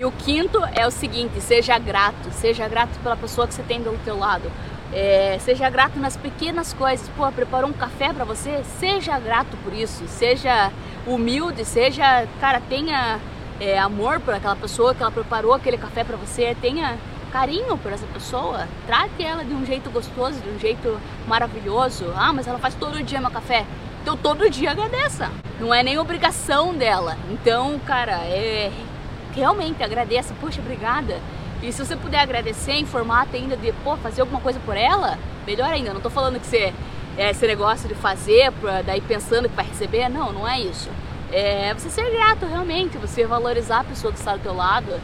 E o quinto é o seguinte, seja grato, seja grato pela pessoa que você tem do teu lado. É, seja grato nas pequenas coisas. Pô, preparou um café para você? Seja grato por isso. Seja humilde, seja, cara, tenha é, amor por aquela pessoa que ela preparou aquele café para você. Tenha carinho por essa pessoa. Trate ela de um jeito gostoso, de um jeito maravilhoso. Ah, mas ela faz todo dia meu café. Então todo dia agradeça. Não é nem obrigação dela. Então, cara, é realmente agradeça, poxa, obrigada. E se você puder agradecer em formato ainda de, pô, fazer alguma coisa por ela, melhor ainda. Não tô falando que você, é, esse negócio de fazer, pra, daí pensando que vai receber, não, não é isso. É você ser grato realmente, você valorizar a pessoa que está do teu lado.